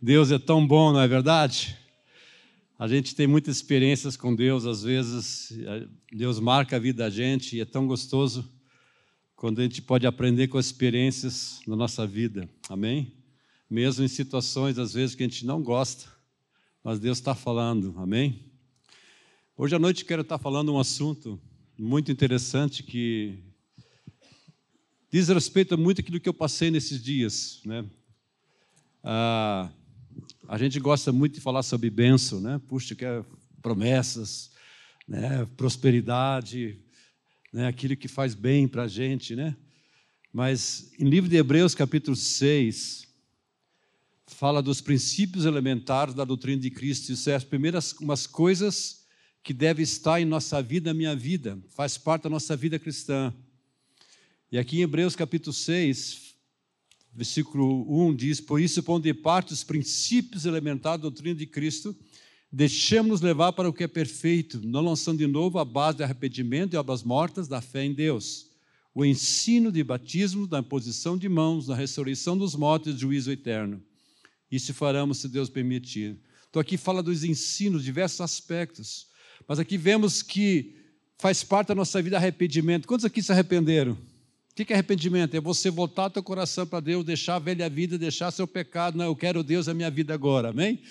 Deus é tão bom, não é verdade? A gente tem muitas experiências com Deus, às vezes, Deus marca a vida da gente e é tão gostoso quando a gente pode aprender com as experiências na nossa vida, amém? Mesmo em situações, às vezes, que a gente não gosta, mas Deus está falando, amém? Hoje à noite quero estar falando um assunto muito interessante que diz respeito a muito aquilo que eu passei nesses dias, né? Ah, a gente gosta muito de falar sobre bênção, né? Puxa, que é promessas, né? prosperidade, né? aquilo que faz bem para a gente, né? Mas em livro de Hebreus, capítulo 6, fala dos princípios elementares da doutrina de Cristo. Isso é as primeiras umas coisas que devem estar em nossa vida, minha vida, faz parte da nossa vida cristã. E aqui em Hebreus capítulo 6, versículo 1 diz: Por isso, pondo de parte os princípios elementares da doutrina de Cristo, deixemos-nos levar para o que é perfeito, não lançando de novo a base de arrependimento e obras mortas da fé em Deus. O ensino de batismo, da imposição de mãos, da ressurreição dos mortos e do juízo eterno. Isso faremos, se Deus permitir. Então, aqui fala dos ensinos, diversos aspectos. Mas aqui vemos que faz parte da nossa vida arrependimento. Quantos aqui se arrependeram? O que é arrependimento? É você voltar teu coração para Deus, deixar a velha vida, deixar seu pecado. Não, eu quero Deus na minha vida agora, amém?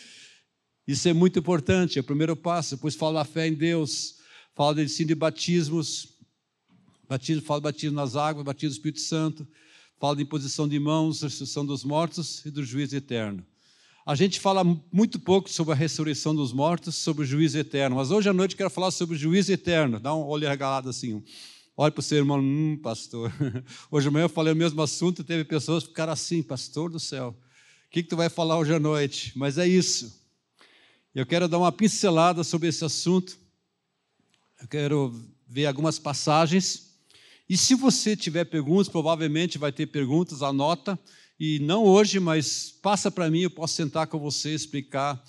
Isso é muito importante, é o primeiro passo. Depois fala a fé em Deus, fala do ensino de batismos, batismo, fala de batismo nas águas, batismo do Espírito Santo, fala de imposição de mãos, ressurreição dos mortos e do juízo eterno. A gente fala muito pouco sobre a ressurreição dos mortos, sobre o juízo eterno, mas hoje à noite eu quero falar sobre o juízo eterno. Dá um olho regalado assim. Olha para o seu irmão, hum, pastor. Hoje de manhã eu falei o mesmo assunto e teve pessoas que ficaram assim, pastor do céu. O que, que tu vai falar hoje à noite? Mas é isso. Eu quero dar uma pincelada sobre esse assunto. Eu quero ver algumas passagens. E se você tiver perguntas, provavelmente vai ter perguntas, anota. E não hoje, mas passa para mim, eu posso sentar com você e explicar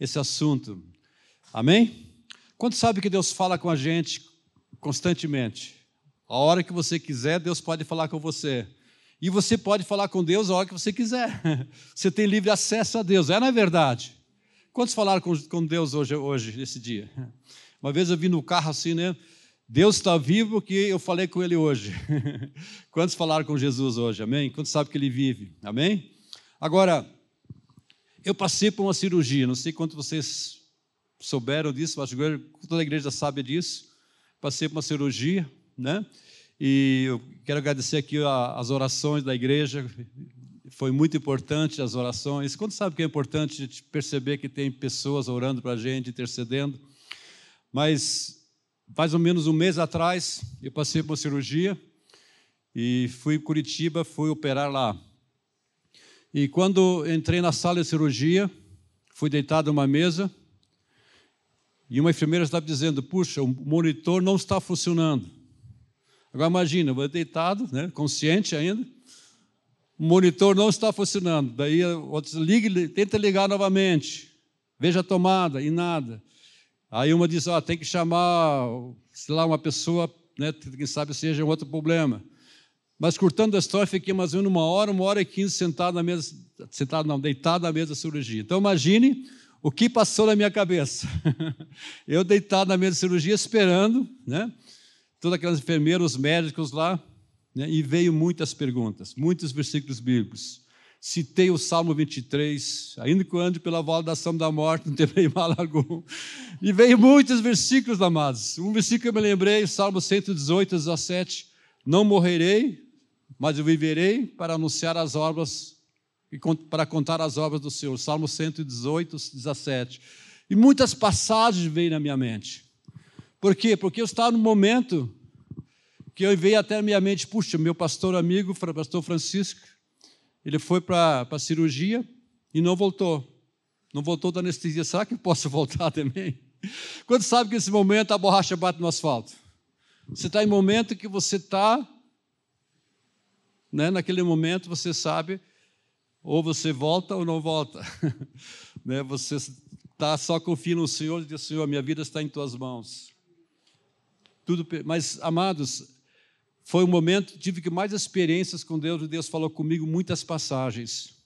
esse assunto. Amém? Quanto sabe que Deus fala com a gente constantemente? A hora que você quiser, Deus pode falar com você. E você pode falar com Deus a hora que você quiser. Você tem livre acesso a Deus. É na é verdade. Quantos falaram com, Deus hoje, hoje, nesse dia? Uma vez eu vi no carro assim, né? Deus está vivo porque eu falei com Ele hoje. Quantos falaram com Jesus hoje? Amém? Quantos sabem que Ele vive? Amém? Agora, eu passei por uma cirurgia. Não sei quantos vocês souberam disso. Que toda a igreja sabe disso. Passei por uma cirurgia né? E eu quero agradecer aqui as orações da igreja. Foi muito importante as orações. Quando sabe que é importante perceber que tem pessoas orando para a gente, intercedendo. Mas mais ou menos um mês atrás, eu passei por uma cirurgia e fui em Curitiba, fui operar lá. E quando entrei na sala de cirurgia, fui deitado numa mesa e uma enfermeira estava dizendo: Puxa, o monitor não está funcionando. Agora imagina, eu deitado, né, consciente ainda, o monitor não está funcionando. Daí outros liga, tenta ligar novamente, veja a tomada e nada. Aí uma diz, ó, tem que chamar, sei lá, uma pessoa, né, quem sabe seja um outro problema. Mas cortando a história, fiquei mais ou menos uma hora, uma hora e quinze sentado na mesa, sentado não, deitado na mesa de cirurgia. Então imagine o que passou na minha cabeça. eu deitado na mesa de cirurgia esperando, né? Todas aquelas enfermeiras, os médicos lá, né, e veio muitas perguntas, muitos versículos bíblicos. Citei o Salmo 23, ainda que eu ande pela vala da sombra da morte, não terei mal algum. E veio muitos versículos, amados. Um versículo que eu me lembrei, Salmo 118, 17. Não morrerei, mas eu viverei para anunciar as obras e para contar as obras do Senhor. Salmo 118, 17. E muitas passagens veio na minha mente. Por quê? Porque eu estava no momento que eu veio até a minha mente, puxa, meu pastor amigo, pastor Francisco, ele foi para a cirurgia e não voltou. Não voltou da anestesia. Será que eu posso voltar também? Quando sabe que nesse momento a borracha bate no asfalto? Você está em momento que você está, né, naquele momento você sabe, ou você volta ou não volta. né, você está só confiando no Senhor e diz, Senhor, minha vida está em tuas mãos tudo, mas amados, foi o momento tive que mais experiências com Deus, e Deus falou comigo muitas passagens,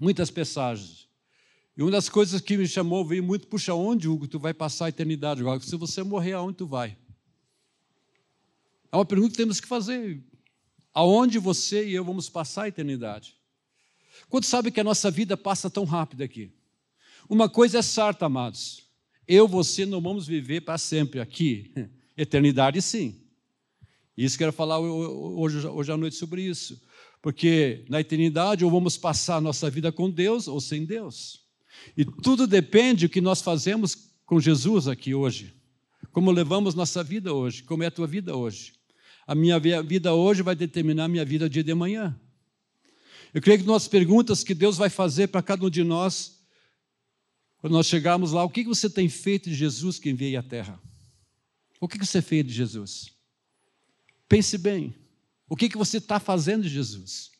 muitas passagens. E uma das coisas que me chamou, veio muito, puxa, onde, Hugo, tu vai passar a eternidade? Se você morrer, aonde tu vai? É uma pergunta que temos que fazer. Aonde você e eu vamos passar a eternidade? Quanto sabe que a nossa vida passa tão rápido aqui? Uma coisa é certa, amados. Eu, você não vamos viver para sempre aqui. Eternidade, sim. Isso quero falar hoje, hoje à noite sobre isso. Porque na eternidade ou vamos passar a nossa vida com Deus ou sem Deus. E tudo depende do que nós fazemos com Jesus aqui hoje. Como levamos nossa vida hoje, como é a tua vida hoje. A minha vida hoje vai determinar a minha vida dia de manhã. Eu creio que nas perguntas que Deus vai fazer para cada um de nós, quando nós chegarmos lá, o que você tem feito de Jesus que enviei à terra? O que você fez de Jesus? Pense bem. O que você está fazendo de Jesus?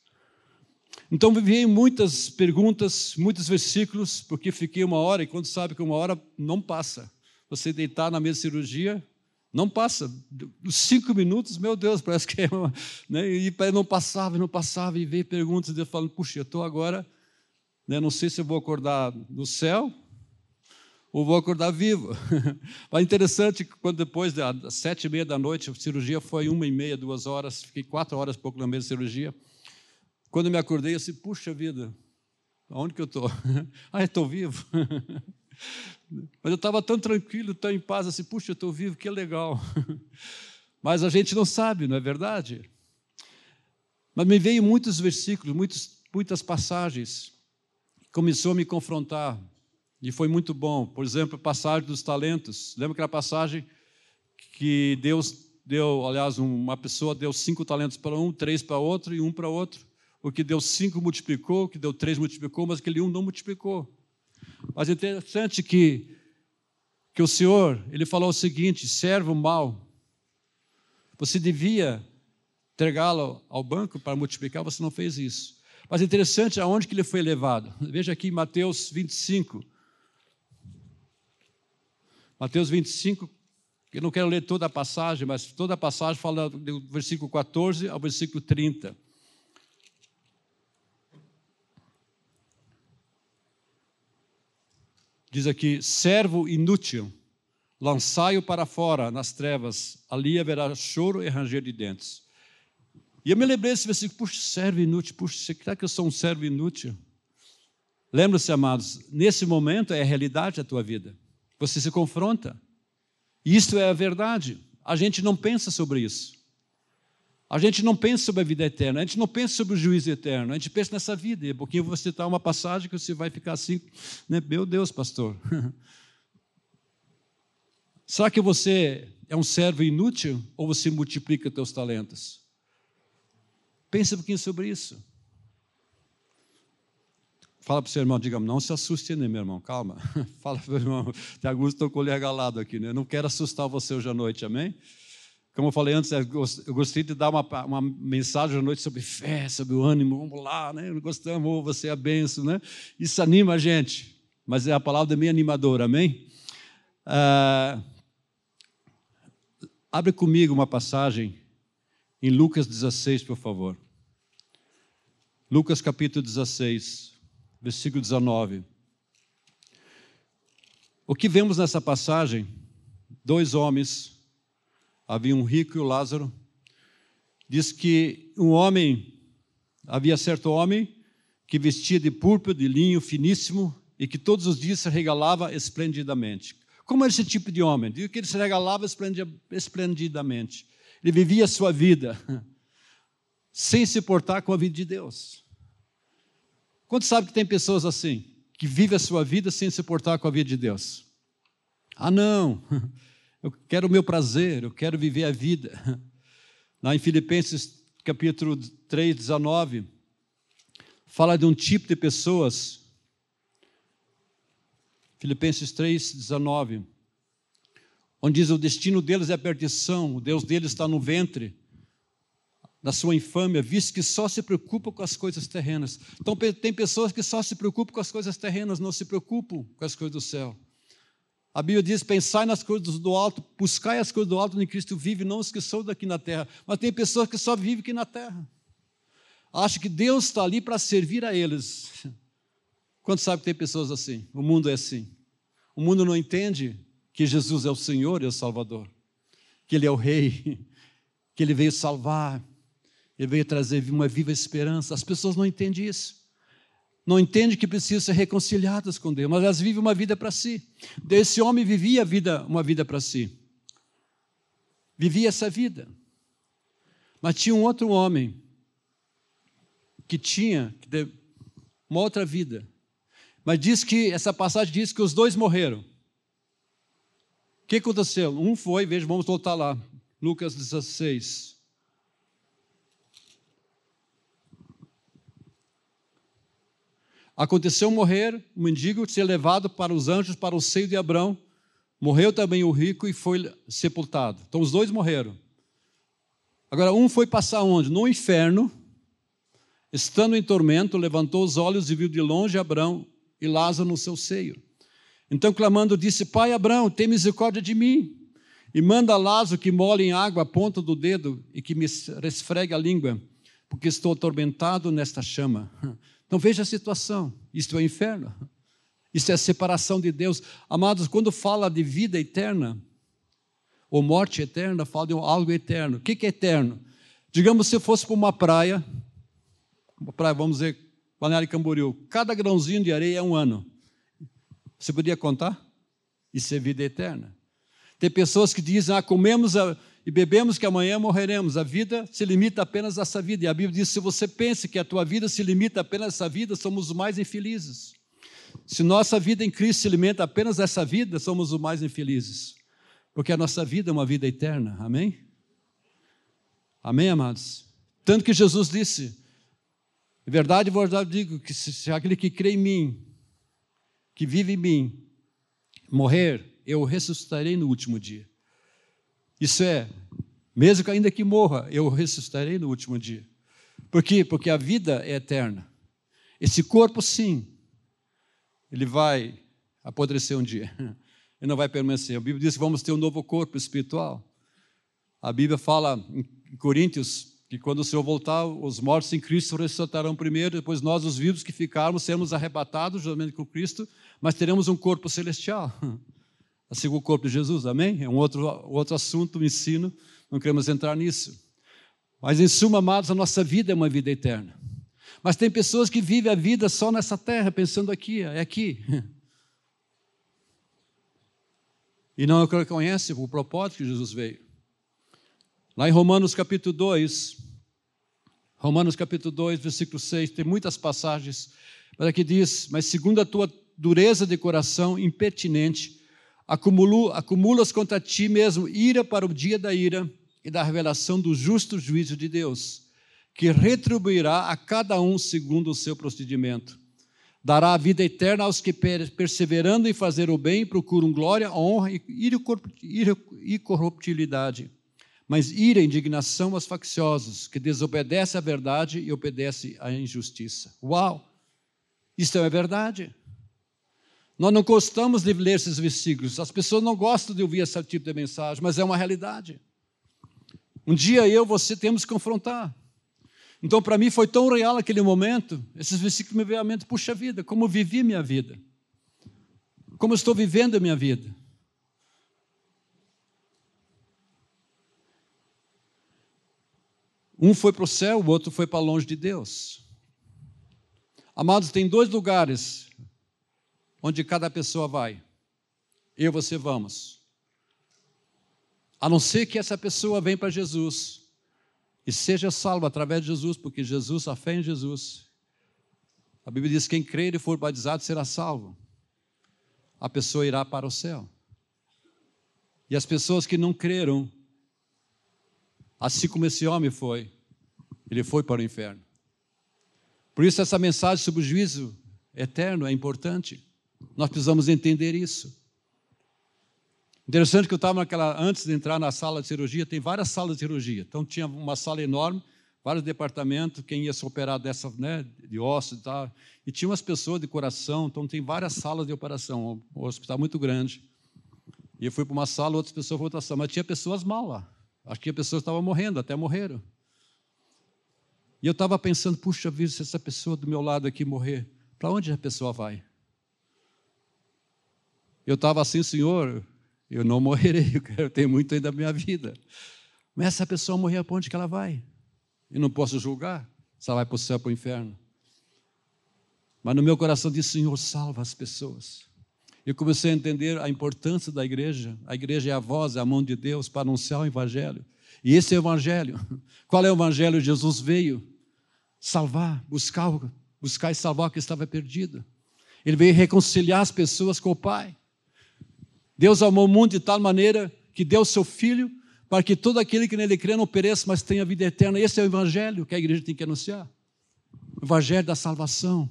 Então, veio muitas perguntas, muitos versículos, porque fiquei uma hora, e quando sabe que uma hora não passa. Você deitar na mesa de cirurgia, não passa. Os cinco minutos, meu Deus, parece que é uma, né? E não passava, não passava, e veio perguntas, e eu falando, puxa, eu estou agora, né? não sei se eu vou acordar no céu ou vou acordar vivo. Mas interessante, quando depois das sete e meia da noite, a cirurgia foi uma e meia, duas horas, fiquei quatro horas pouco na de cirurgia. Quando me acordei, eu disse, puxa vida, aonde que eu estou? ah, estou vivo. Mas eu estava tão tranquilo, tão em paz, assim, puxa, estou vivo, que legal. Mas a gente não sabe, não é verdade? Mas me veio muitos versículos, muitos, muitas passagens, começou a me confrontar, e foi muito bom. Por exemplo, a passagem dos talentos. Lembra aquela passagem que Deus deu, aliás, uma pessoa deu cinco talentos para um, três para outro e um para outro. O que deu cinco multiplicou, o que deu três multiplicou, mas aquele um não multiplicou. Mas é interessante que, que o Senhor, ele falou o seguinte: servo mau, você devia entregá-lo ao banco para multiplicar, você não fez isso. Mas é interessante aonde que ele foi levado. Veja aqui Mateus 25. Mateus 25, eu não quero ler toda a passagem, mas toda a passagem fala do versículo 14 ao versículo 30. Diz aqui: servo inútil, lançai-o para fora nas trevas, ali haverá choro e ranger de dentes. E eu me lembrei desse versículo: puxa, servo inútil, puxa, será que eu sou um servo inútil? Lembra-se, amados, nesse momento é a realidade da tua vida. Você se confronta. Isto é a verdade. A gente não pensa sobre isso. A gente não pensa sobre a vida eterna, a gente não pensa sobre o juízo eterno, a gente pensa nessa vida. E um pouquinho você citar uma passagem que você vai ficar assim, né? meu Deus, pastor. Será que você é um servo inútil ou você multiplica teus talentos? Pense um pouquinho sobre isso. Fala para o seu irmão, diga, não se assuste, né, meu irmão, calma. Fala para o irmão, tem Augusto estou com o regalado aqui, né? Eu não quero assustar você hoje à noite, amém? Como eu falei antes, eu gostaria de dar uma, uma mensagem à noite sobre fé, sobre o ânimo, vamos lá, né? Gostamos, você é benção, né? Isso anima a gente, mas é a palavra bem animadora, amém? Ah, abre comigo uma passagem em Lucas 16, por favor. Lucas capítulo 16, versículo 19. O que vemos nessa passagem? Dois homens havia um rico e o Lázaro. Diz que um homem, havia certo homem que vestia de púrpura, de linho finíssimo e que todos os dias se regalava esplendidamente. Como era esse tipo de homem? Diz que ele se regalava esplendidamente. Ele vivia a sua vida sem se portar com a vida de Deus. Quanto sabe que tem pessoas assim, que vivem a sua vida sem se portar com a vida de Deus? Ah, não, eu quero o meu prazer, eu quero viver a vida. Lá em Filipenses capítulo 3, 19, fala de um tipo de pessoas. Filipenses 3, 19, onde diz o destino deles é a perdição, o Deus deles está no ventre, da sua infâmia, visto que só se preocupa com as coisas terrenas. Então, tem pessoas que só se preocupam com as coisas terrenas, não se preocupam com as coisas do céu. A Bíblia diz: pensai nas coisas do alto, buscai as coisas do alto onde Cristo vive, não os que são daqui na terra. Mas tem pessoas que só vivem aqui na terra. Acham que Deus está ali para servir a eles. Quanto sabe que tem pessoas assim? O mundo é assim. O mundo não entende que Jesus é o Senhor e o Salvador, que Ele é o Rei, que Ele veio salvar, Ele veio trazer uma viva esperança. As pessoas não entendem isso. Não entendem que precisam ser reconciliadas com Deus, mas elas vivem uma vida para si. Esse homem vivia vida, uma vida para si. Vivia essa vida. Mas tinha um outro homem que tinha uma outra vida. Mas diz que, essa passagem diz que os dois morreram. O que aconteceu? Um foi, veja, vamos voltar lá. Lucas 16. Aconteceu morrer o mendigo, ser levado para os anjos, para o seio de Abraão. Morreu também o rico e foi sepultado. Então os dois morreram. Agora, um foi passar onde? No inferno, estando em tormento, levantou os olhos e viu de longe Abraão e Lázaro no seu seio. Então, clamando, disse: Pai Abraão, tem misericórdia de mim. E manda Lázaro que molhe em água a ponta do dedo e que me resfregue a língua, porque estou atormentado nesta chama. Então veja a situação: isto é o inferno, isto é a separação de Deus. Amados, quando fala de vida eterna, ou morte eterna, fala de algo eterno. O que é eterno? Digamos se fosse para uma praia, uma praia, vamos dizer, Balneário Camboriú, cada grãozinho de areia é um ano. Você podia contar? Isso é vida eterna. Tem pessoas que dizem, ah, comemos a, e bebemos que amanhã morreremos. A vida se limita apenas a essa vida. E a Bíblia diz: se você pensa que a tua vida se limita apenas a essa vida, somos os mais infelizes. Se nossa vida em Cristo se limita apenas a essa vida, somos os mais infelizes. Porque a nossa vida é uma vida eterna. Amém? Amém, amados? Tanto que Jesus disse: verdade, verdade digo que se aquele que crê em mim, que vive em mim, morrer, eu ressuscitarei no último dia. Isso é, mesmo que ainda que morra, eu ressuscitarei no último dia. Por quê? Porque a vida é eterna. Esse corpo, sim, ele vai apodrecer um dia. Ele não vai permanecer. A Bíblia diz que vamos ter um novo corpo espiritual. A Bíblia fala em Coríntios que quando o Senhor voltar, os mortos em Cristo ressuscitarão primeiro, depois nós, os vivos que ficarmos, seremos arrebatados juntamente com Cristo, mas teremos um corpo celestial. assim o corpo de Jesus, amém? É um outro, outro assunto, um ensino, não queremos entrar nisso. Mas, em suma, amados, a nossa vida é uma vida eterna. Mas tem pessoas que vivem a vida só nessa terra, pensando aqui, é aqui. E não reconhece o propósito que Jesus veio. Lá em Romanos capítulo 2, Romanos capítulo 2, versículo 6, tem muitas passagens, mas aqui diz: Mas segundo a tua dureza de coração impertinente, acumulas contra ti mesmo ira para o dia da ira e da revelação do justo juízo de Deus, que retribuirá a cada um segundo o seu procedimento. Dará a vida eterna aos que, perseverando em fazer o bem, procuram glória, honra e corruptibilidade. Mas ira e indignação aos facciosos, que desobedecem à verdade e obedecem à injustiça. Uau! Isso é verdade. Nós não gostamos de ler esses versículos, as pessoas não gostam de ouvir esse tipo de mensagem, mas é uma realidade. Um dia eu você temos que confrontar. Então, para mim, foi tão real aquele momento, esses versículos me veio à mente, puxa vida, como vivi minha vida, como estou vivendo a minha vida. Um foi para o céu, o outro foi para longe de Deus. Amados, tem dois lugares onde cada pessoa vai. Eu e você vamos. A não ser que essa pessoa venha para Jesus e seja salva através de Jesus, porque Jesus, a fé em Jesus. A Bíblia diz: quem crer e for batizado será salvo. A pessoa irá para o céu. E as pessoas que não creram, assim como esse homem foi, ele foi para o inferno. Por isso, essa mensagem sobre o juízo eterno é importante. Nós precisamos entender isso. Interessante que eu estava naquela, antes de entrar na sala de cirurgia, tem várias salas de cirurgia. Então tinha uma sala enorme, vários departamentos, quem ia se operar dessa, né, de ossos e tal. E tinha umas pessoas de coração, então tem várias salas de operação, um hospital muito grande. E eu fui para uma sala, outras pessoas para outra sala, mas tinha pessoas mal lá. Acho que as pessoas estavam morrendo, até morreram. E eu estava pensando, puxa vida, se essa pessoa do meu lado aqui morrer, para onde a pessoa vai? Eu estava assim, Senhor, eu não morrerei, eu quero muito ainda da minha vida. Mas essa pessoa morrer, para onde que ela vai? Eu não posso julgar se ela vai para o céu ou para o inferno. Mas no meu coração diz, Senhor, salva as pessoas. Eu comecei a entender a importância da igreja. A igreja é a voz, é a mão de Deus para anunciar o evangelho. E esse é o evangelho. Qual é o evangelho? Jesus veio salvar, buscar, buscar e salvar o que estava perdido. Ele veio reconciliar as pessoas com o Pai. Deus amou o mundo de tal maneira que deu o seu Filho para que todo aquele que nele crê não pereça, mas tenha vida eterna. Esse é o evangelho que a igreja tem que anunciar. O evangelho da salvação.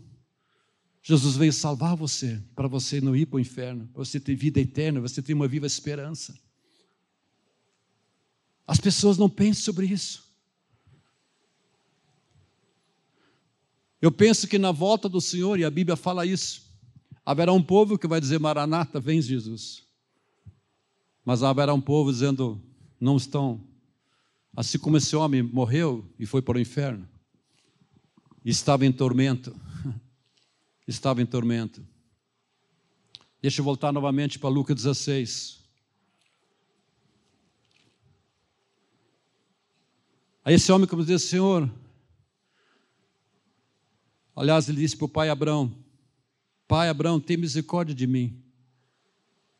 Jesus veio salvar você, para você não ir para o inferno, para você ter vida eterna, você ter uma viva esperança. As pessoas não pensam sobre isso. Eu penso que na volta do Senhor, e a Bíblia fala isso, haverá um povo que vai dizer: Maranata, vem Jesus. Mas haverá um povo dizendo: não estão. Assim como esse homem morreu e foi para o inferno, estava em tormento. Estava em tormento. Deixa eu voltar novamente para Lucas 16. Aí esse homem como diz, Senhor, aliás, ele disse para o pai Abraão, Pai Abraão, tem misericórdia de mim.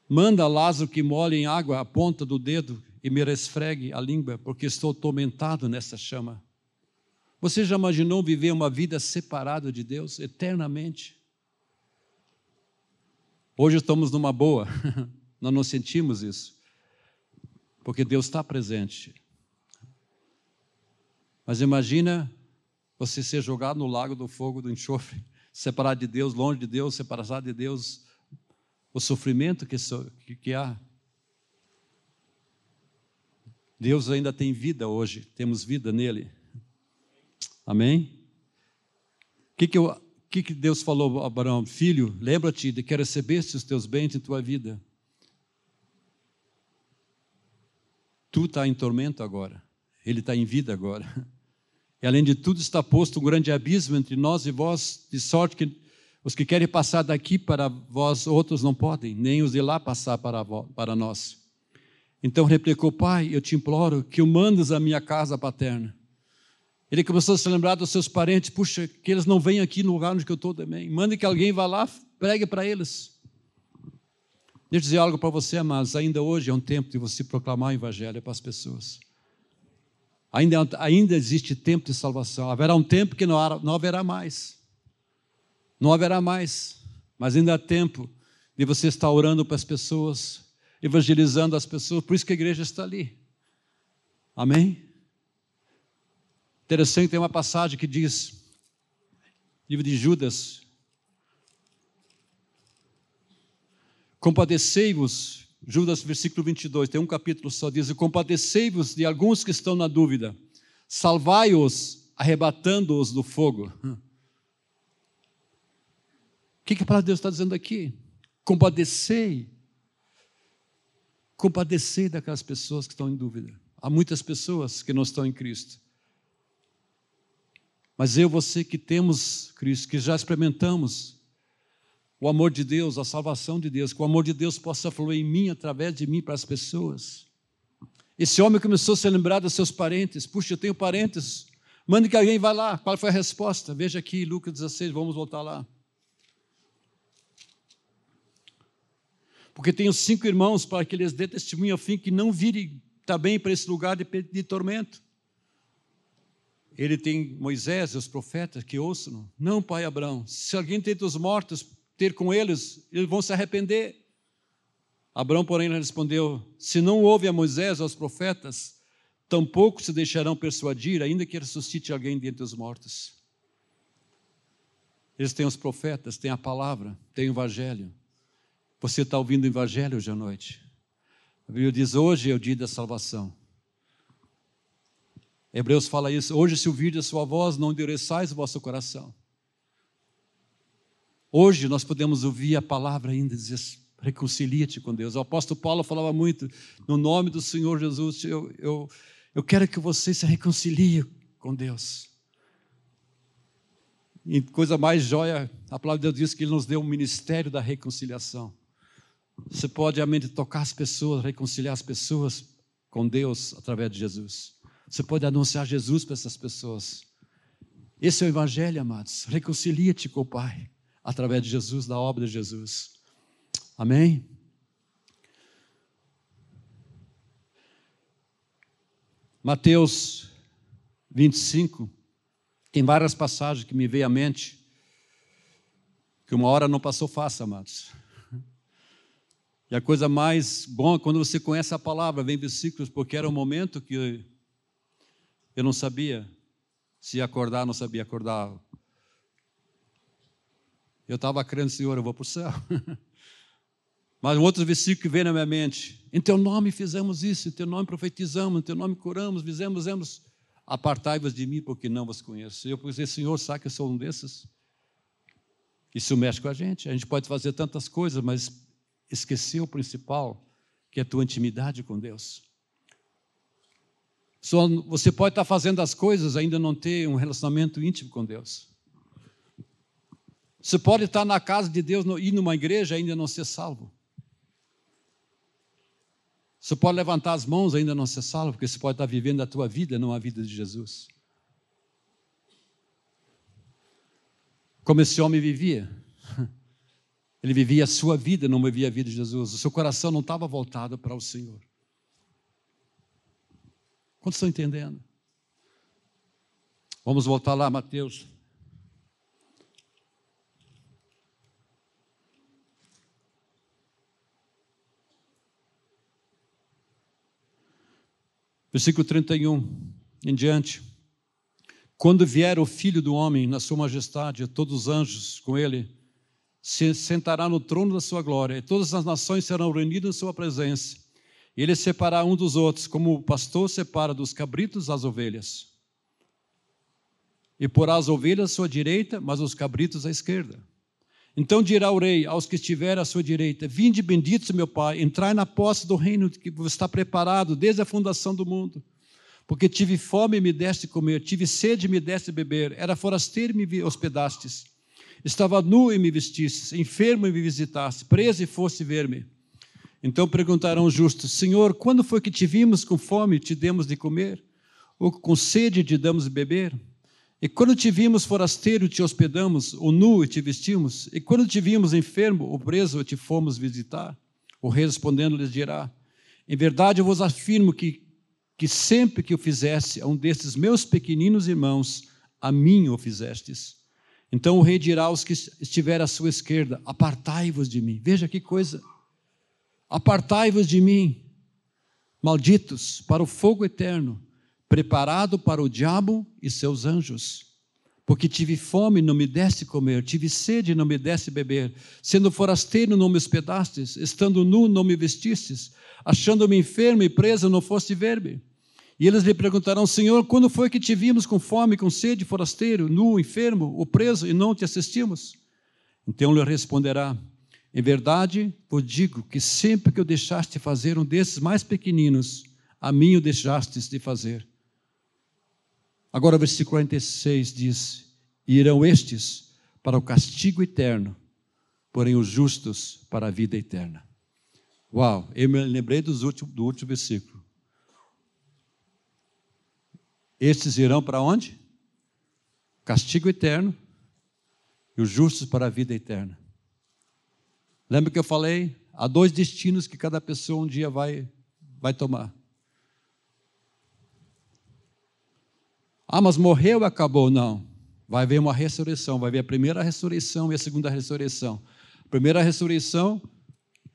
Manda Lázaro que molhe em água a ponta do dedo e me resfregue a língua, porque estou atormentado nessa chama. Você já imaginou viver uma vida separada de Deus eternamente? Hoje estamos numa boa, nós não sentimos isso, porque Deus está presente. Mas imagina você ser jogado no lago do fogo do enxofre, separado de Deus, longe de Deus, separado de Deus, o sofrimento que, que, que há. Deus ainda tem vida hoje, temos vida nele. Amém? O que, que, que, que Deus falou a Abraão? Filho, lembra-te de que recebeste os teus bens em tua vida. Tu está em tormento agora, ele está em vida agora. E além de tudo, está posto um grande abismo entre nós e vós, de sorte que os que querem passar daqui para vós, outros não podem, nem os de lá passar para, para nós. Então replicou: Pai, eu te imploro que o mandes à minha casa paterna. Ele começou a se lembrar dos seus parentes, puxa, que eles não venham aqui no lugar onde eu estou também. Mande que alguém vá lá, pregue para eles. Deixa eu dizer algo para você, mas ainda hoje é um tempo de você proclamar o Evangelho para as pessoas. Ainda, ainda existe tempo de salvação. Haverá um tempo que não, não haverá mais. Não haverá mais. Mas ainda há tempo de você estar orando para as pessoas, evangelizando as pessoas. Por isso que a igreja está ali. Amém? Interessante, tem uma passagem que diz, livro de Judas, compadecei-vos Judas, versículo 22, tem um capítulo só, diz: Compadecei-vos de alguns que estão na dúvida, salvai-os, arrebatando-os do fogo. O que, que a palavra de Deus está dizendo aqui? Compadecei. Compadecei daquelas pessoas que estão em dúvida. Há muitas pessoas que não estão em Cristo. Mas eu, você que temos Cristo, que já experimentamos o amor de Deus, a salvação de Deus, que o amor de Deus possa fluir em mim, através de mim, para as pessoas. Esse homem começou a se lembrar dos seus parentes. Puxa, eu tenho parentes. Mande que alguém vá lá. Qual foi a resposta? Veja aqui, Lucas 16, vamos voltar lá. Porque tenho cinco irmãos para que eles dê testemunho ao fim que não virem também para esse lugar de, de tormento. Ele tem Moisés e os profetas que ouçam. Não, pai Abraão, se alguém tem os mortos ter com eles, eles vão se arrepender. Abraão, porém, respondeu: Se não houve a Moisés aos profetas, tampouco se deixarão persuadir, ainda que ressuscite alguém dentre os mortos. Eles têm os profetas, têm a palavra, têm o evangelho. Você está ouvindo o evangelho hoje à noite? A Bíblia diz: hoje é o dia da salvação. Hebreus fala isso: hoje, se ouvir a sua voz, não endureçais o vosso coração. Hoje nós podemos ouvir a palavra ainda dizer: reconcilia-te com Deus. O apóstolo Paulo falava muito, no nome do Senhor Jesus, eu, eu, eu quero que você se reconcilie com Deus. E coisa mais joia, a palavra de Deus diz que Ele nos deu o um ministério da reconciliação. Você pode realmente tocar as pessoas, reconciliar as pessoas com Deus através de Jesus. Você pode anunciar Jesus para essas pessoas. Esse é o Evangelho, amados. Reconcilia-te com o Pai através de Jesus, da obra de Jesus. Amém? Mateus 25, tem várias passagens que me veio à mente, que uma hora não passou fácil, amados. E a coisa mais boa, quando você conhece a palavra, vem versículos, porque era um momento que eu não sabia se acordar, não sabia acordar. Eu estava crendo, Senhor, eu vou para o céu. Mas um outro versículo que veio na minha mente: Em teu nome fizemos isso, em teu nome profetizamos, em teu nome curamos, fizemos, fizemos. Apartai-vos de mim, porque não vos conheço. Eu pensei, Senhor, sabe que eu sou um desses? Isso mexe com a gente. A gente pode fazer tantas coisas, mas esquecer o principal, que é a tua intimidade com Deus. Só você pode estar fazendo as coisas ainda não ter um relacionamento íntimo com Deus. Você pode estar na casa de Deus, ir numa igreja ainda não ser salvo. Você pode levantar as mãos ainda não ser salvo, porque você pode estar vivendo a tua vida, não a vida de Jesus. Como esse homem vivia. Ele vivia a sua vida, não vivia a vida de Jesus. O seu coração não estava voltado para o Senhor. Quantos estão entendendo? Vamos voltar lá, Mateus. Versículo 31 em diante. Quando vier o filho do homem na sua majestade, todos os anjos com ele, se sentará no trono da sua glória, e todas as nações serão reunidas em sua presença e ele separará um dos outros, como o pastor separa dos cabritos as ovelhas. E porá as ovelhas à sua direita, mas os cabritos à esquerda. Então dirá o rei aos que estiverem à sua direita: Vinde benditos, meu pai, entrai na posse do reino que está preparado desde a fundação do mundo. Porque tive fome e me deste comer, tive sede e me deste beber, era forasteiro e me hospedastes. Estava nu e me vestistes, enfermo e me visitaste, preso e foste ver-me. Então perguntarão os justos: Senhor, quando foi que te vimos com fome e te demos de comer? Ou com sede te damos de beber? E quando te vimos forasteiro, te hospedamos, ou nu e te vestimos? E quando te vimos enfermo ou preso, te fomos visitar? O rei respondendo lhes dirá: Em verdade eu vos afirmo que, que sempre que o fizesse a um destes meus pequeninos irmãos, a mim o fizestes. Então o rei dirá aos que estiver à sua esquerda: Apartai-vos de mim. Veja que coisa Apartai-vos de mim, malditos, para o fogo eterno, preparado para o diabo e seus anjos. Porque tive fome, não me deste comer, tive sede, não me deste beber, sendo forasteiro, não me hospedastes, estando nu, não me vestistes, achando-me enfermo e preso, não foste ver-me. E eles lhe perguntarão: Senhor, quando foi que te vimos com fome, com sede, forasteiro, nu, enfermo, ou preso, e não te assistimos? Então lhe responderá: em verdade, vos digo que sempre que eu deixaste fazer um desses mais pequeninos, a mim o deixastes de fazer. Agora, o versículo 46 diz: irão estes para o castigo eterno, porém os justos para a vida eterna. Uau, eu me lembrei últimos, do último versículo. Estes irão para onde? Castigo eterno, e os justos para a vida eterna. Lembra que eu falei? Há dois destinos que cada pessoa um dia vai, vai tomar. Ah, mas morreu e acabou. Não. Vai haver uma ressurreição. Vai haver a primeira ressurreição e a segunda ressurreição. A primeira ressurreição,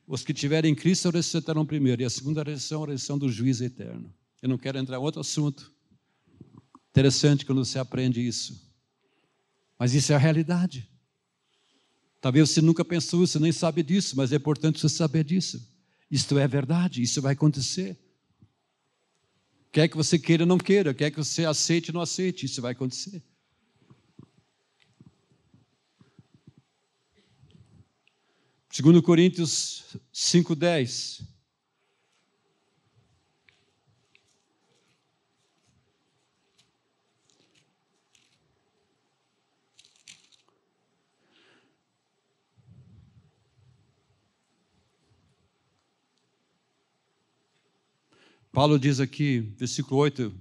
os que tiverem em Cristo ressuscitarão primeiro. E a segunda ressurreição, a ressurreição do juízo eterno. Eu não quero entrar em outro assunto. Interessante quando você aprende isso. Mas isso é a realidade. Talvez você nunca pensou, você nem sabe disso, mas é importante você saber disso. Isto é verdade, isso vai acontecer. Quer que você queira ou não queira, quer que você aceite ou não aceite, isso vai acontecer. Segundo Coríntios 5:10 Paulo diz aqui, versículo 8,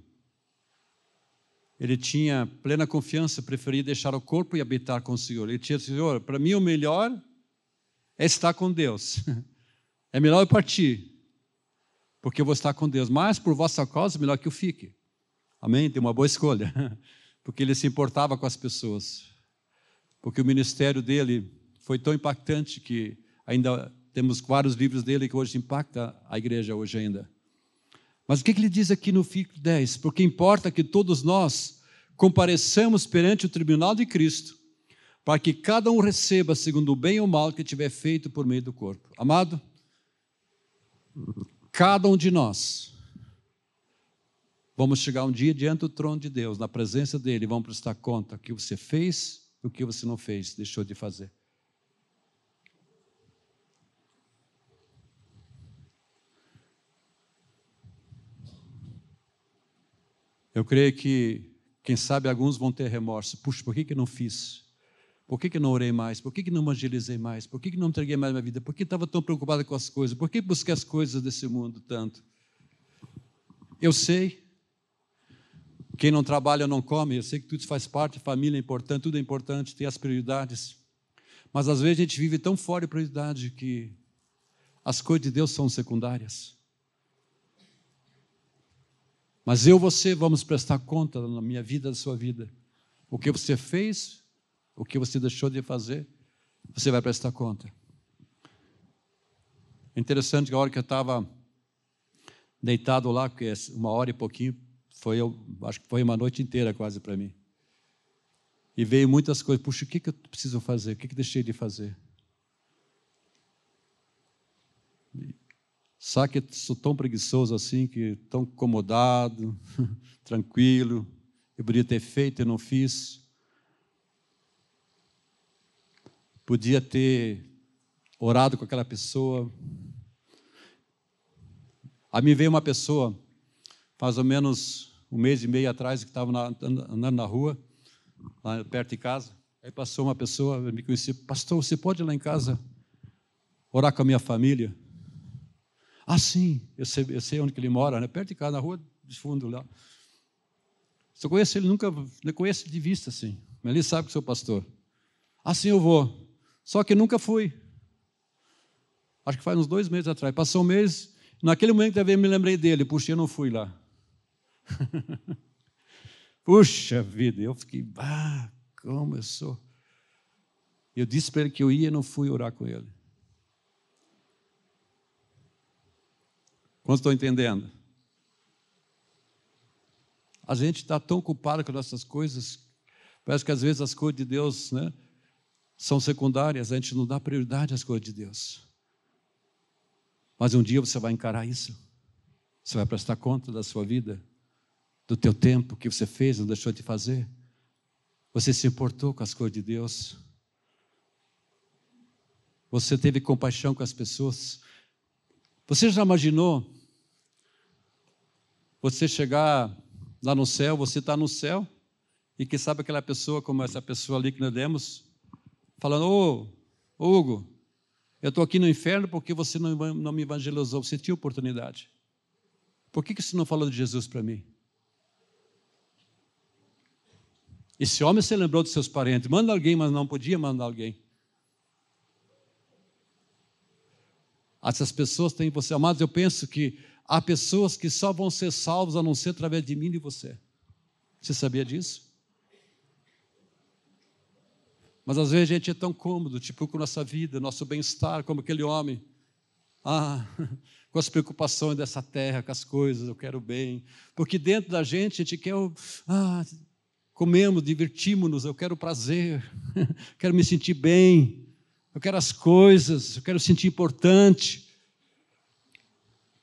ele tinha plena confiança, preferia deixar o corpo e habitar com o Senhor. Ele tinha, Senhor, para mim o melhor é estar com Deus. É melhor eu partir, porque eu vou estar com Deus. Mas por vossa causa, melhor que eu fique. Amém? Tem uma boa escolha. Porque ele se importava com as pessoas. Porque o ministério dele foi tão impactante que ainda temos vários livros dele que hoje impacta a igreja hoje ainda. Mas o que ele diz aqui no fim 10? Porque importa que todos nós compareçamos perante o tribunal de Cristo, para que cada um receba segundo o bem ou mal que tiver feito por meio do corpo. Amado, cada um de nós vamos chegar um dia diante do trono de Deus, na presença dele, vamos prestar conta o que você fez o que você não fez, deixou de fazer. Eu creio que, quem sabe, alguns vão ter remorso. Puxa, por que, que não fiz? Por que, que não orei mais? Por que, que não evangelizei mais? Por que, que não entreguei mais minha vida? Por que estava tão preocupado com as coisas? Por que busquei as coisas desse mundo tanto? Eu sei. Quem não trabalha não come. Eu sei que tudo faz parte, família é importante, tudo é importante, tem as prioridades. Mas às vezes a gente vive tão fora de prioridade que as coisas de Deus são secundárias. Mas eu e você vamos prestar conta na minha vida, na sua vida. O que você fez, o que você deixou de fazer, você vai prestar conta. É interessante que a hora que eu estava deitado lá, porque é uma hora e pouquinho, foi, eu, acho que foi uma noite inteira quase para mim. E veio muitas coisas. Puxa, o que, que eu preciso fazer? O que, que deixei de fazer? Sabe que sou tão preguiçoso assim, que tão acomodado, tranquilo. Eu podia ter feito e não fiz. Podia ter orado com aquela pessoa. A mim veio uma pessoa, mais ou menos um mês e meio atrás, que estava andando na rua, lá perto de casa. Aí passou uma pessoa, me conhecia, pastor, você pode ir lá em casa orar com a minha família? Ah, sim, eu sei, eu sei onde ele mora, né? perto de casa, na rua de fundo lá. Se eu conheço ele, nunca não conheço de vista assim, mas ele sabe que sou pastor. Assim eu vou. Só que nunca fui. Acho que faz uns dois meses atrás. Passou um mês, naquele momento eu me lembrei dele, puxa, eu não fui lá. Puxa vida, eu fiquei, ah, como eu sou. Eu disse para ele que eu ia e não fui orar com ele. Quantos estão entendendo? A gente está tão ocupado com essas coisas, parece que às vezes as coisas de Deus né, são secundárias, a gente não dá prioridade às coisas de Deus. Mas um dia você vai encarar isso, você vai prestar conta da sua vida, do teu tempo, que você fez, não deixou de fazer. Você se importou com as coisas de Deus. Você teve compaixão com as pessoas. Você já imaginou você chegar lá no céu, você está no céu, e que sabe aquela pessoa, como essa pessoa ali que nós demos, falando: Ô, Hugo, eu estou aqui no inferno porque você não, não me evangelizou, você tinha oportunidade. Por que, que você não falou de Jesus para mim? Esse homem se lembrou dos seus parentes, manda alguém, mas não podia mandar alguém. Essas pessoas têm você, amados. Eu penso que há pessoas que só vão ser salvos a não ser através de mim e de você. Você sabia disso? Mas às vezes a gente é tão cômodo, tipo com nossa vida, nosso bem-estar, como aquele homem. Ah, com as preocupações dessa terra, com as coisas, eu quero bem. Porque dentro da gente, a gente quer, ah, comemos, divertimos-nos, eu quero prazer, quero me sentir bem eu quero as coisas, eu quero sentir importante.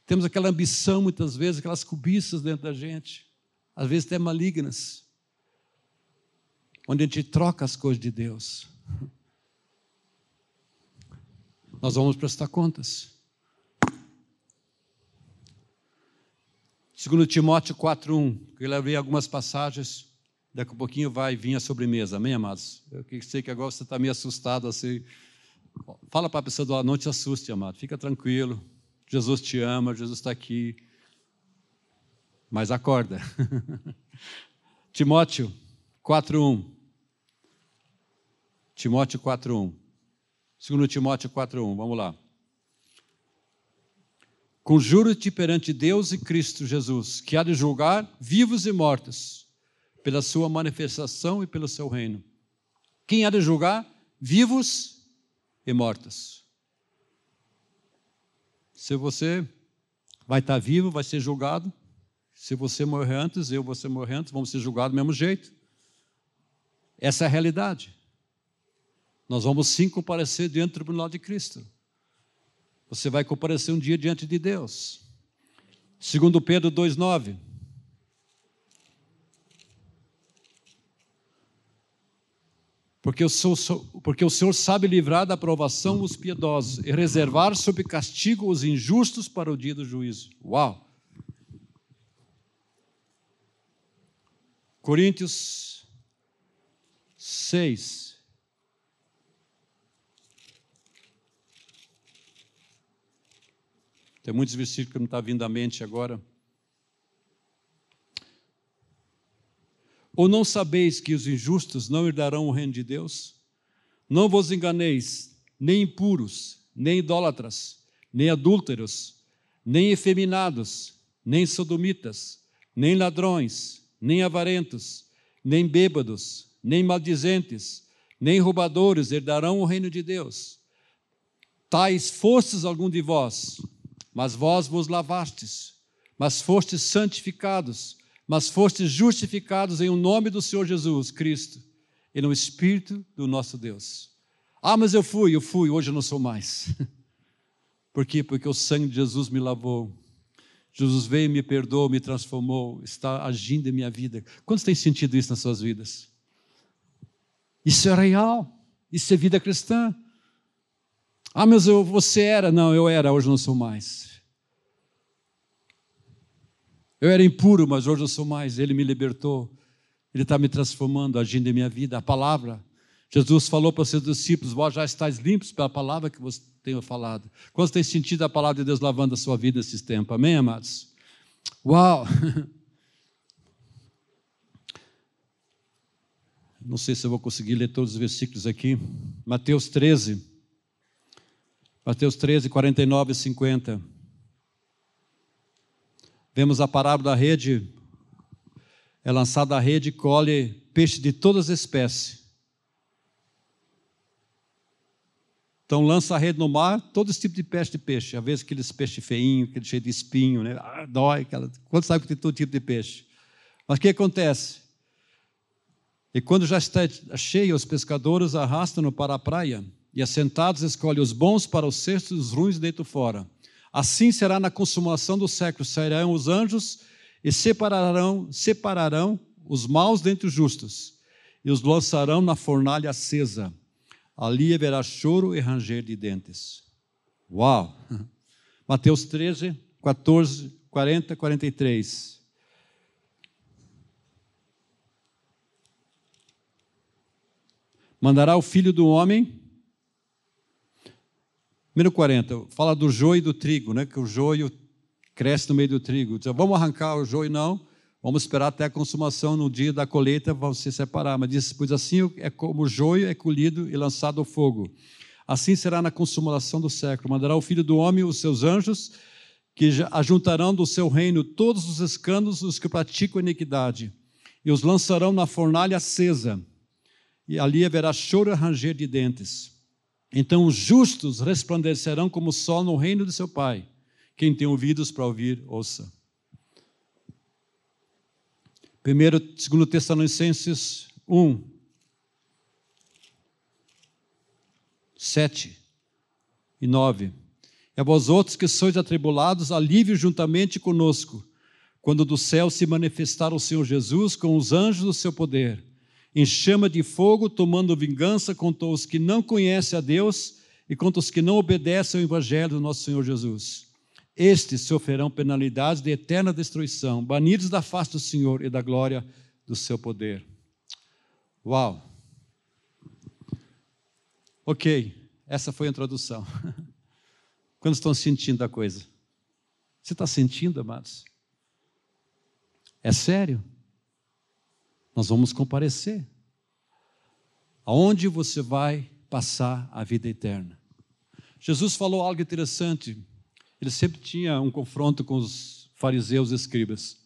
Temos aquela ambição, muitas vezes, aquelas cobiças dentro da gente, às vezes até malignas, onde a gente troca as coisas de Deus. Nós vamos prestar contas. Segundo Timóteo 4:1, eu levei algumas passagens, daqui a pouquinho vai vir a sobremesa, amém, amados? Eu sei que agora você está meio assustado assim, Fala para a pessoa do lado, não te assuste, amado. Fica tranquilo. Jesus te ama, Jesus está aqui. mas acorda. Timóteo 4:1. Timóteo 4:1. Segundo Timóteo 4:1, vamos lá. Conjuro-te perante Deus e Cristo Jesus, que há de julgar vivos e mortos, pela sua manifestação e pelo seu reino. Quem há de julgar? Vivos e mortos. Se você vai estar vivo, vai ser julgado. Se você morrer antes, eu você morrer antes, vamos ser julgados do mesmo jeito. Essa é a realidade. Nós vamos sim comparecer diante do tribunal de Cristo. Você vai comparecer um dia diante de Deus. Segundo Pedro 2:9. Porque o, Senhor, porque o Senhor sabe livrar da aprovação os piedosos e reservar sob castigo os injustos para o dia do juízo. Uau! Coríntios 6. Tem muitos versículos que não está vindo à mente agora. Ou não sabeis que os injustos não herdarão o reino de Deus? Não vos enganeis, nem impuros, nem idólatras, nem adúlteros, nem efeminados, nem sodomitas, nem ladrões, nem avarentos, nem bêbados, nem maldizentes, nem roubadores herdarão o reino de Deus. Tais fostes algum de vós, mas vós vos lavastes, mas fostes santificados, mas fostes justificados em o nome do Senhor Jesus Cristo e no Espírito do nosso Deus. Ah, mas eu fui, eu fui, hoje eu não sou mais. Por quê? Porque o sangue de Jesus me lavou. Jesus veio, me perdoou, me transformou, está agindo em minha vida. Quantos têm sentido isso nas suas vidas? Isso é real, isso é vida cristã. Ah, mas eu, você era. Não, eu era, hoje não sou mais. Eu era impuro, mas hoje eu sou mais. Ele me libertou. Ele está me transformando, agindo em minha vida. A palavra. Jesus falou para os seus discípulos: Vós já estáis limpos pela palavra que você tenho falado. Quantos têm sentido a palavra de Deus lavando a sua vida nesses tempos? Amém, amados? Uau! Não sei se eu vou conseguir ler todos os versículos aqui. Mateus 13. Mateus 13, 49 e 50. Vemos a parábola da rede, é lançada a rede e colhe peixe de todas as espécies. Então lança a rede no mar, todo esse tipo de peixe de peixe. Às vezes aqueles peixes feinhos, aquele cheio de espinho, né? Ah, dói. Aquela... Quando sabe que tem todo tipo de peixe? Mas o que acontece? E quando já está cheio, os pescadores arrastam-no para a praia e, assentados, escolhem os bons para os cestos os ruins dentro fora. Assim será na consumação do século. Sairão os anjos e separarão, separarão os maus dentre os justos e os lançarão na fornalha acesa. Ali haverá choro e ranger de dentes. Uau! Mateus 13, 14, 40, 43. Mandará o filho do homem Número 40, fala do joio e do trigo, né? que o joio cresce no meio do trigo. Diz, vamos arrancar o joio? Não, vamos esperar até a consumação, no dia da colheita vão se separar. Mas diz, pois assim é como o joio é colhido e lançado ao fogo. Assim será na consumação do século. Mandará o Filho do Homem os seus anjos, que ajuntarão do seu reino todos os escândalos dos que praticam iniquidade, e os lançarão na fornalha acesa, e ali haverá choro e ranger de dentes. Então os justos resplandecerão como o sol no reino de seu Pai. Quem tem ouvidos para ouvir, ouça. Primeiro, segundo Tessalonicenses 1, 7 e 9. E a vós outros que sois atribulados, alívio juntamente conosco, quando do céu se manifestar o Senhor Jesus com os anjos do seu poder em chama de fogo, tomando vingança contra os que não conhecem a Deus e contra os que não obedecem ao Evangelho do nosso Senhor Jesus. Estes sofrerão penalidades de eterna destruição, banidos da face do Senhor e da glória do seu poder. Uau! Ok, essa foi a introdução. Quando estão sentindo a coisa? Você está sentindo, amados? É sério. Nós vamos comparecer. Aonde você vai passar a vida eterna? Jesus falou algo interessante. Ele sempre tinha um confronto com os fariseus e escribas.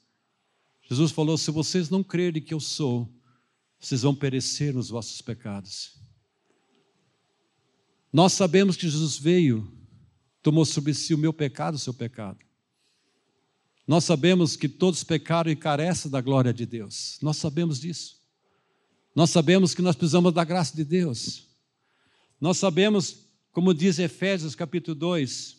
Jesus falou: se vocês não crerem que eu sou, vocês vão perecer nos vossos pecados. Nós sabemos que Jesus veio, tomou sobre si o meu pecado, o seu pecado. Nós sabemos que todos pecaram e carecem da glória de Deus. Nós sabemos disso. Nós sabemos que nós precisamos da graça de Deus. Nós sabemos, como diz Efésios capítulo 2,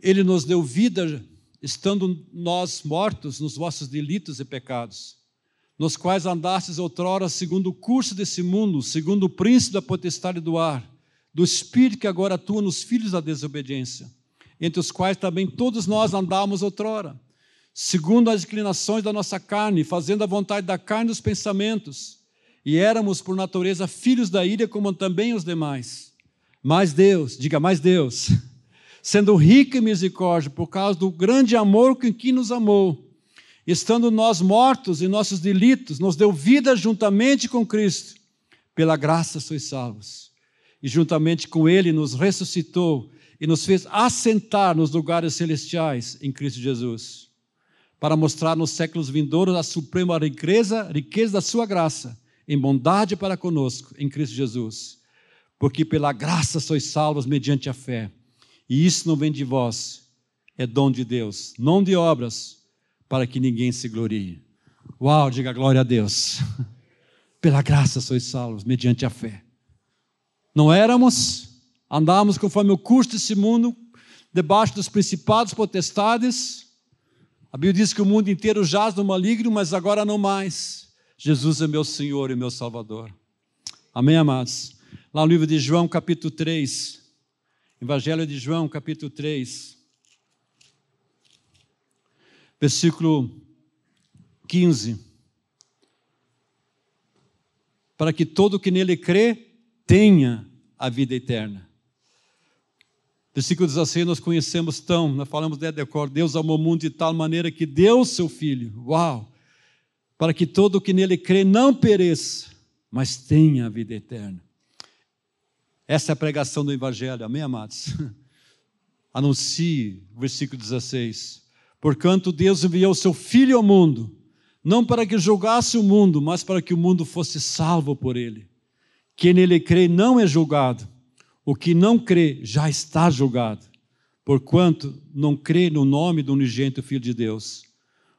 Ele nos deu vida estando nós mortos nos vossos delitos e pecados, nos quais andastes outrora segundo o curso desse mundo, segundo o príncipe da potestade do ar, do espírito que agora atua nos filhos da desobediência, entre os quais também todos nós andávamos outrora, segundo as inclinações da nossa carne, fazendo a vontade da carne e dos pensamentos, e éramos por natureza filhos da ira como também os demais. Mas Deus, diga mais Deus, sendo rico em misericórdia, por causa do grande amor com que nos amou, estando nós mortos em nossos delitos, nos deu vida juntamente com Cristo. Pela graça sois salvos. E juntamente com Ele nos ressuscitou e nos fez assentar nos lugares celestiais em Cristo Jesus, para mostrar nos séculos vindouros a suprema riqueza, riqueza da Sua graça, em bondade para conosco em Cristo Jesus. Porque pela graça sois salvos mediante a fé. E isso não vem de vós, é dom de Deus, não de obras, para que ninguém se glorie. Uau, diga glória a Deus. Pela graça sois salvos, mediante a fé. Não éramos, andávamos conforme o curso desse mundo, debaixo dos principados potestades. A Bíblia diz que o mundo inteiro jaz no maligno, mas agora não mais. Jesus é meu Senhor e meu Salvador. Amém, amados? Lá no livro de João, capítulo 3, Evangelho de João, capítulo 3, versículo 15. Para que todo que nele crê tenha a vida eterna. Versículo 16, nós conhecemos tão, nós falamos de decor, Deus amou o mundo de tal maneira que deu seu Filho, uau, para que todo que nele crê não pereça, mas tenha a vida eterna. Essa é a pregação do Evangelho, amém, amados? Anuncie, versículo 16. Porquanto Deus enviou o seu Filho ao mundo, não para que julgasse o mundo, mas para que o mundo fosse salvo por ele. Quem nele crê não é julgado, o que não crê já está julgado, porquanto não crê no nome do unigênito Filho de Deus.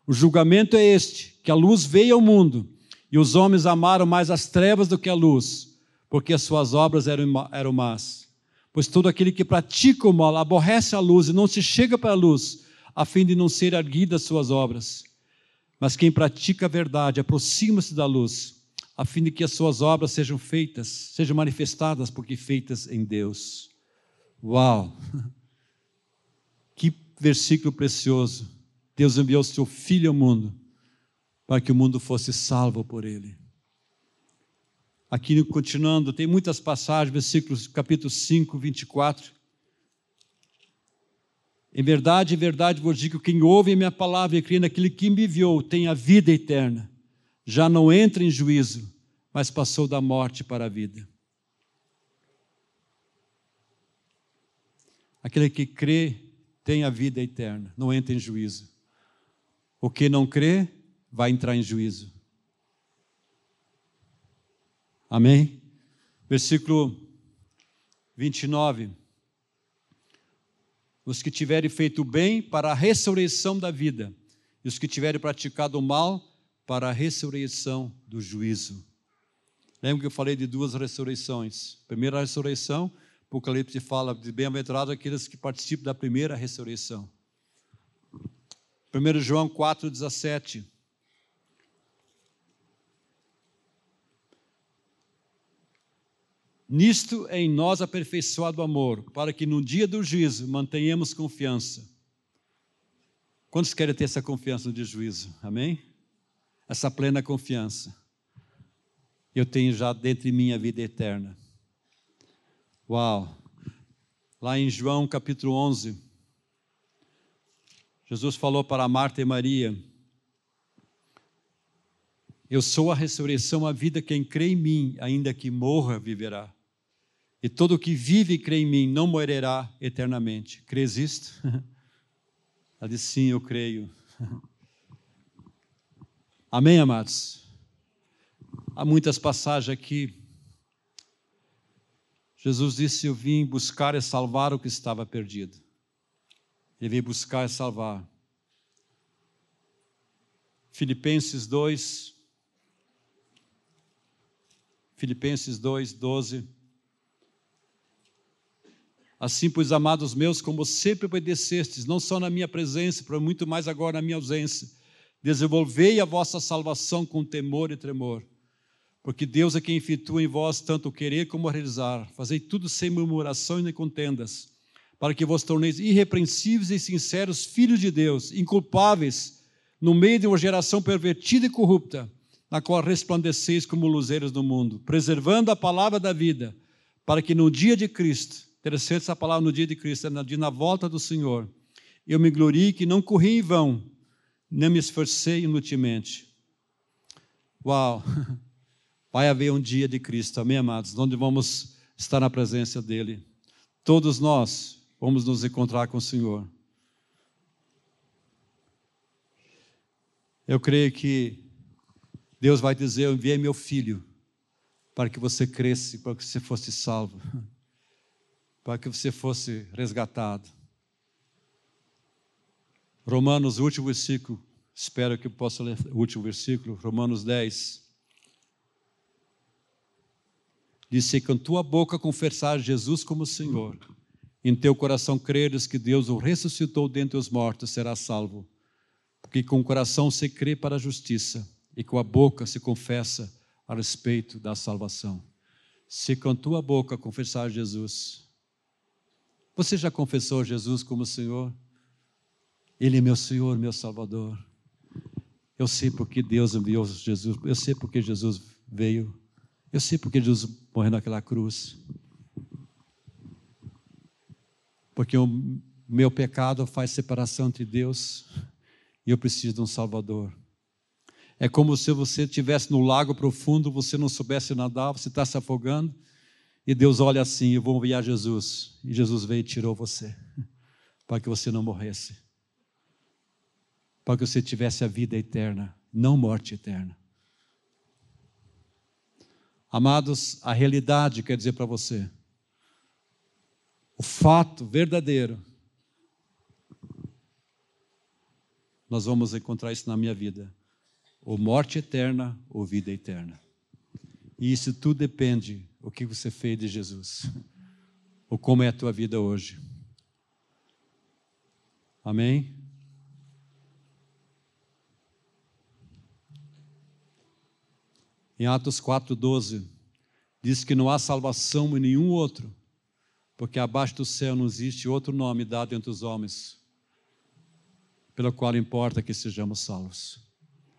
O julgamento é este: que a luz veio ao mundo, e os homens amaram mais as trevas do que a luz porque as suas obras eram, eram más. Pois todo aquele que pratica o mal aborrece a luz e não se chega para a luz, a fim de não ser erguida as suas obras. Mas quem pratica a verdade aproxima-se da luz, a fim de que as suas obras sejam feitas, sejam manifestadas, porque feitas em Deus. Uau! Que versículo precioso! Deus enviou seu Filho ao mundo para que o mundo fosse salvo por ele. Aqui continuando, tem muitas passagens, versículos, capítulo 5, 24. Em verdade, em verdade vos digo: quem ouve a minha palavra e crê naquele que me enviou tem a vida eterna. Já não entra em juízo, mas passou da morte para a vida. Aquele que crê tem a vida eterna, não entra em juízo. O que não crê vai entrar em juízo. Amém? Versículo 29. Os que tiverem feito o bem para a ressurreição da vida, e os que tiverem praticado o mal para a ressurreição do juízo. Lembra que eu falei de duas ressurreições? Primeira ressurreição, Apocalipse fala de bem-aventurados aqueles que participam da primeira ressurreição. 1 João 4,17. Nisto é em nós aperfeiçoado o amor, para que no dia do juízo mantenhamos confiança. Quantos querem ter essa confiança no dia do juízo? Amém? Essa plena confiança. Eu tenho já dentro de mim a vida eterna. Uau! Lá em João capítulo 11, Jesus falou para Marta e Maria: Eu sou a ressurreição, a vida, quem crê em mim, ainda que morra, viverá. E todo que vive e crê em mim não morrerá eternamente. Crês isto? Ela disse: Sim, eu creio. Amém, amados? Há muitas passagens aqui. Jesus disse: Eu vim buscar e salvar o que estava perdido. Ele veio buscar e salvar. Filipenses 2, Filipenses 2, 12. Assim, pois, amados meus, como sempre obedecestes, não só na minha presença, mas muito mais agora na minha ausência, desenvolvei a vossa salvação com temor e tremor. Porque Deus é quem efetua em vós tanto o querer como o realizar. Fazei tudo sem murmurações nem contendas, para que vos torneis irrepreensíveis e sinceros filhos de Deus, inculpáveis, no meio de uma geração pervertida e corrupta, na qual resplandeceis como luzeiros no mundo, preservando a palavra da vida, para que no dia de Cristo Interessante essa palavra no dia de Cristo, na, na volta do Senhor. Eu me glorie que não corri em vão, nem me esforcei inutilmente. Uau! Vai haver um dia de Cristo, amém, amados? Onde vamos estar na presença dEle. Todos nós vamos nos encontrar com o Senhor. Eu creio que Deus vai dizer: Eu enviei meu filho para que você cresça, para que você fosse salvo para que você fosse resgatado. Romanos, último versículo, espero que eu possa ler o último versículo, Romanos 10. Diz: Se com tua boca confessar Jesus como Senhor, em teu coração creres que Deus o ressuscitou dentre os mortos, serás salvo. Porque com o coração se crê para a justiça, e com a boca se confessa a respeito da salvação. Se com tua boca confessar Jesus, você já confessou Jesus como Senhor? Ele é meu Senhor, meu Salvador. Eu sei porque Deus enviou Jesus, eu sei porque Jesus veio, eu sei porque Jesus morreu naquela cruz. Porque o meu pecado faz separação entre Deus e eu preciso de um Salvador. É como se você estivesse no lago profundo, você não soubesse nadar, você está se afogando, e Deus olha assim: eu vou enviar Jesus. E Jesus veio e tirou você, para que você não morresse, para que você tivesse a vida eterna, não morte eterna. Amados, a realidade quer dizer para você, o fato verdadeiro, nós vamos encontrar isso na minha vida, ou morte eterna ou vida eterna. E isso tudo depende o que você fez de Jesus, ou como é a tua vida hoje. Amém? Em Atos 4,12, diz que não há salvação em nenhum outro, porque abaixo do céu não existe outro nome dado entre os homens, pelo qual importa que sejamos salvos.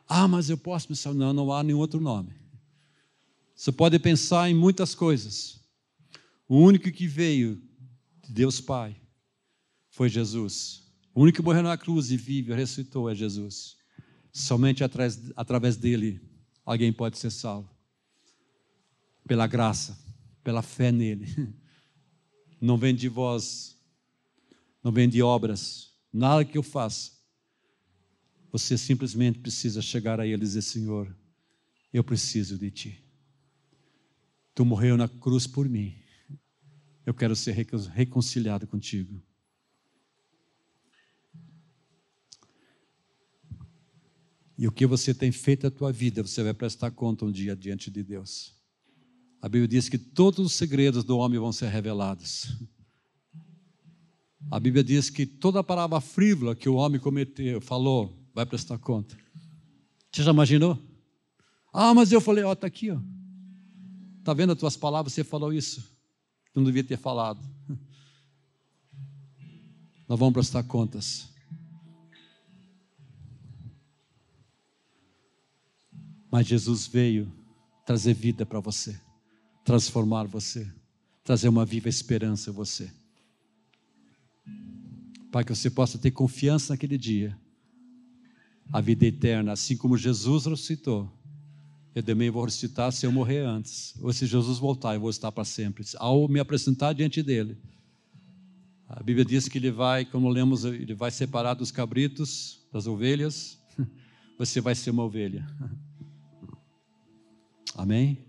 Ah, mas eu posso pensar, não, não há nenhum outro nome. Você pode pensar em muitas coisas. O único que veio de Deus Pai foi Jesus. O único que morreu na cruz e vive ressuscitou é Jesus. Somente através dele alguém pode ser salvo. Pela graça, pela fé nele. Não vem de vós, não vem de obras, nada que eu faça. Você simplesmente precisa chegar a ele e dizer: Senhor, eu preciso de ti. Tu morreu na cruz por mim. Eu quero ser reconciliado contigo. E o que você tem feito na tua vida, você vai prestar conta um dia diante de Deus. A Bíblia diz que todos os segredos do homem vão ser revelados. A Bíblia diz que toda a palavra frívola que o homem cometeu, falou, vai prestar conta. Você já imaginou? Ah, mas eu falei, ó, está aqui, ó. Está vendo as tuas palavras? Você falou isso. Não devia ter falado. Nós vamos prestar contas. Mas Jesus veio trazer vida para você, transformar você, trazer uma viva esperança em você. para que você possa ter confiança naquele dia. A vida eterna, assim como Jesus ressuscitou. Eu também vou ressuscitar se eu morrer antes. Ou se Jesus voltar, eu vou estar para sempre. Ao me apresentar diante dele. A Bíblia diz que ele vai, como lemos, ele vai separar dos cabritos, das ovelhas. Você vai ser uma ovelha. Amém?